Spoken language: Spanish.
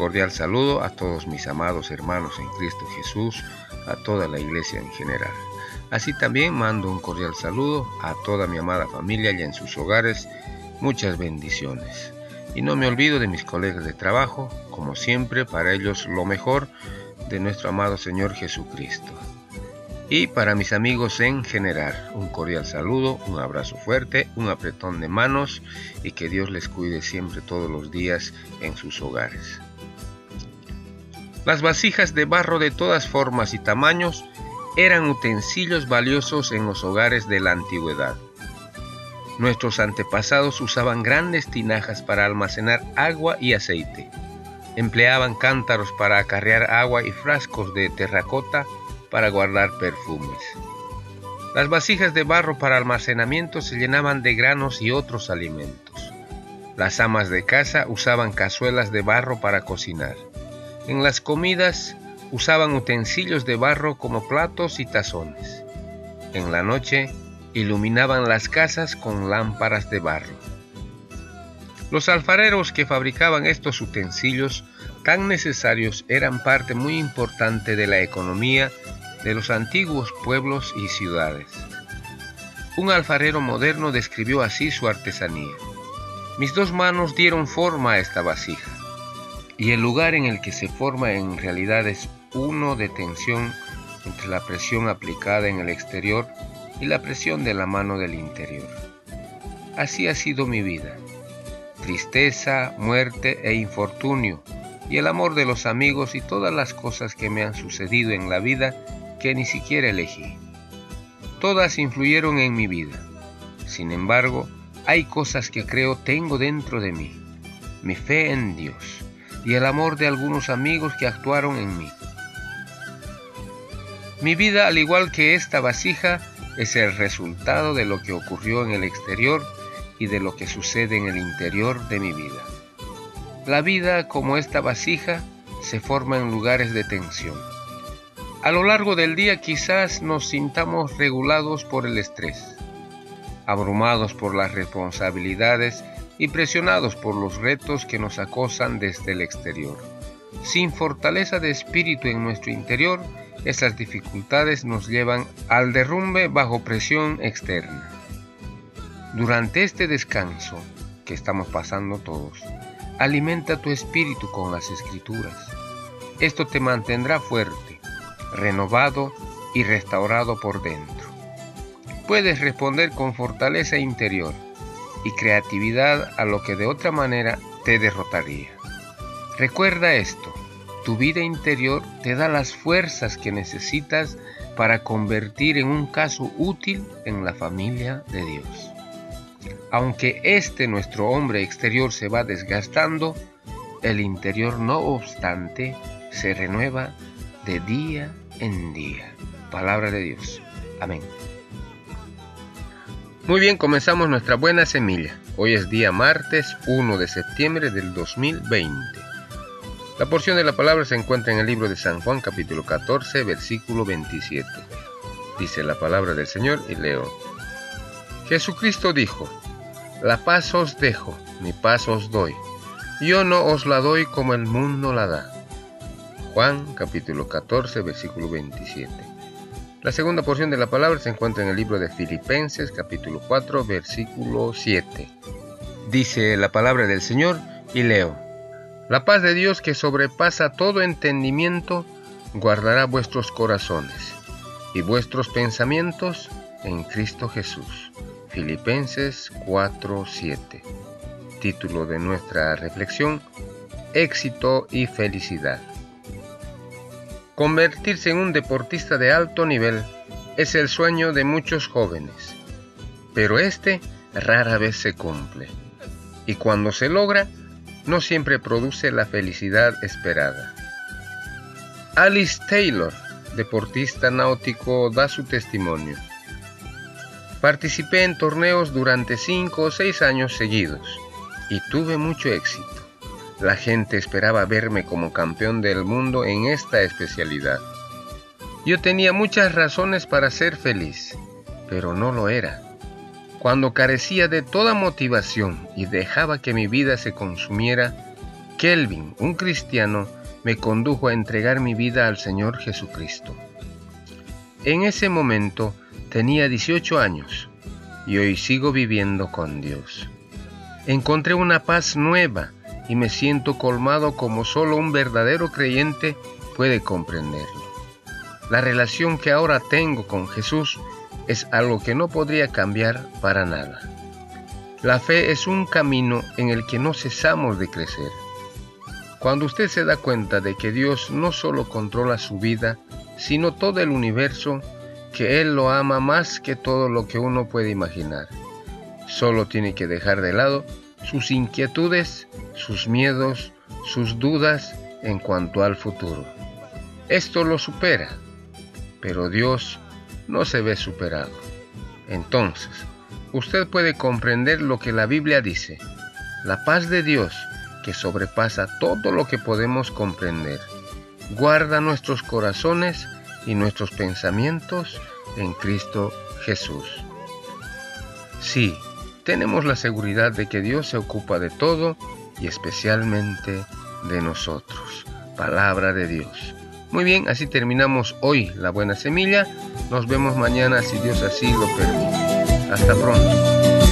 Cordial saludo a todos mis amados hermanos en Cristo Jesús a toda la iglesia en general. Así también mando un cordial saludo a toda mi amada familia y en sus hogares. Muchas bendiciones. Y no me olvido de mis colegas de trabajo, como siempre, para ellos lo mejor de nuestro amado Señor Jesucristo. Y para mis amigos en general, un cordial saludo, un abrazo fuerte, un apretón de manos y que Dios les cuide siempre todos los días en sus hogares. Las vasijas de barro de todas formas y tamaños eran utensilios valiosos en los hogares de la antigüedad. Nuestros antepasados usaban grandes tinajas para almacenar agua y aceite. Empleaban cántaros para acarrear agua y frascos de terracota para guardar perfumes. Las vasijas de barro para almacenamiento se llenaban de granos y otros alimentos. Las amas de casa usaban cazuelas de barro para cocinar. En las comidas usaban utensilios de barro como platos y tazones. En la noche iluminaban las casas con lámparas de barro. Los alfareros que fabricaban estos utensilios tan necesarios eran parte muy importante de la economía de los antiguos pueblos y ciudades. Un alfarero moderno describió así su artesanía. Mis dos manos dieron forma a esta vasija y el lugar en el que se forma en realidad es uno de tensión entre la presión aplicada en el exterior y la presión de la mano del interior. Así ha sido mi vida. Tristeza, muerte e infortunio, y el amor de los amigos y todas las cosas que me han sucedido en la vida que ni siquiera elegí. Todas influyeron en mi vida. Sin embargo, hay cosas que creo tengo dentro de mí. Mi fe en Dios y el amor de algunos amigos que actuaron en mí. Mi vida, al igual que esta vasija, es el resultado de lo que ocurrió en el exterior y de lo que sucede en el interior de mi vida. La vida, como esta vasija, se forma en lugares de tensión. A lo largo del día quizás nos sintamos regulados por el estrés, abrumados por las responsabilidades y presionados por los retos que nos acosan desde el exterior. Sin fortaleza de espíritu en nuestro interior, esas dificultades nos llevan al derrumbe bajo presión externa. Durante este descanso que estamos pasando todos, alimenta tu espíritu con las escrituras. Esto te mantendrá fuerte, renovado y restaurado por dentro. Puedes responder con fortaleza interior y creatividad a lo que de otra manera te derrotaría. Recuerda esto, tu vida interior te da las fuerzas que necesitas para convertir en un caso útil en la familia de Dios. Aunque este nuestro hombre exterior se va desgastando, el interior no obstante se renueva de día en día. Palabra de Dios. Amén. Muy bien, comenzamos nuestra buena semilla. Hoy es día martes 1 de septiembre del 2020. La porción de la palabra se encuentra en el libro de San Juan capítulo 14 versículo 27. Dice la palabra del Señor y leo. Jesucristo dijo, La paz os dejo, mi paz os doy. Yo no os la doy como el mundo la da. Juan capítulo 14 versículo 27. La segunda porción de la palabra se encuentra en el libro de Filipenses capítulo 4 versículo 7. Dice la palabra del Señor y leo, La paz de Dios que sobrepasa todo entendimiento guardará vuestros corazones y vuestros pensamientos en Cristo Jesús. Filipenses 4:7. Título de nuestra reflexión, Éxito y felicidad. Convertirse en un deportista de alto nivel es el sueño de muchos jóvenes, pero este rara vez se cumple. Y cuando se logra, no siempre produce la felicidad esperada. Alice Taylor, deportista náutico, da su testimonio. Participé en torneos durante cinco o seis años seguidos y tuve mucho éxito. La gente esperaba verme como campeón del mundo en esta especialidad. Yo tenía muchas razones para ser feliz, pero no lo era. Cuando carecía de toda motivación y dejaba que mi vida se consumiera, Kelvin, un cristiano, me condujo a entregar mi vida al Señor Jesucristo. En ese momento tenía 18 años y hoy sigo viviendo con Dios. Encontré una paz nueva y me siento colmado como solo un verdadero creyente puede comprenderlo. La relación que ahora tengo con Jesús es algo que no podría cambiar para nada. La fe es un camino en el que no cesamos de crecer. Cuando usted se da cuenta de que Dios no solo controla su vida, sino todo el universo, que Él lo ama más que todo lo que uno puede imaginar. Solo tiene que dejar de lado sus inquietudes, sus miedos, sus dudas en cuanto al futuro. Esto lo supera, pero Dios no se ve superado. Entonces, usted puede comprender lo que la Biblia dice. La paz de Dios, que sobrepasa todo lo que podemos comprender, guarda nuestros corazones y nuestros pensamientos en Cristo Jesús. Sí, tenemos la seguridad de que Dios se ocupa de todo y especialmente de nosotros. Palabra de Dios. Muy bien, así terminamos hoy la buena semilla. Nos vemos mañana si Dios así lo permite. Hasta pronto.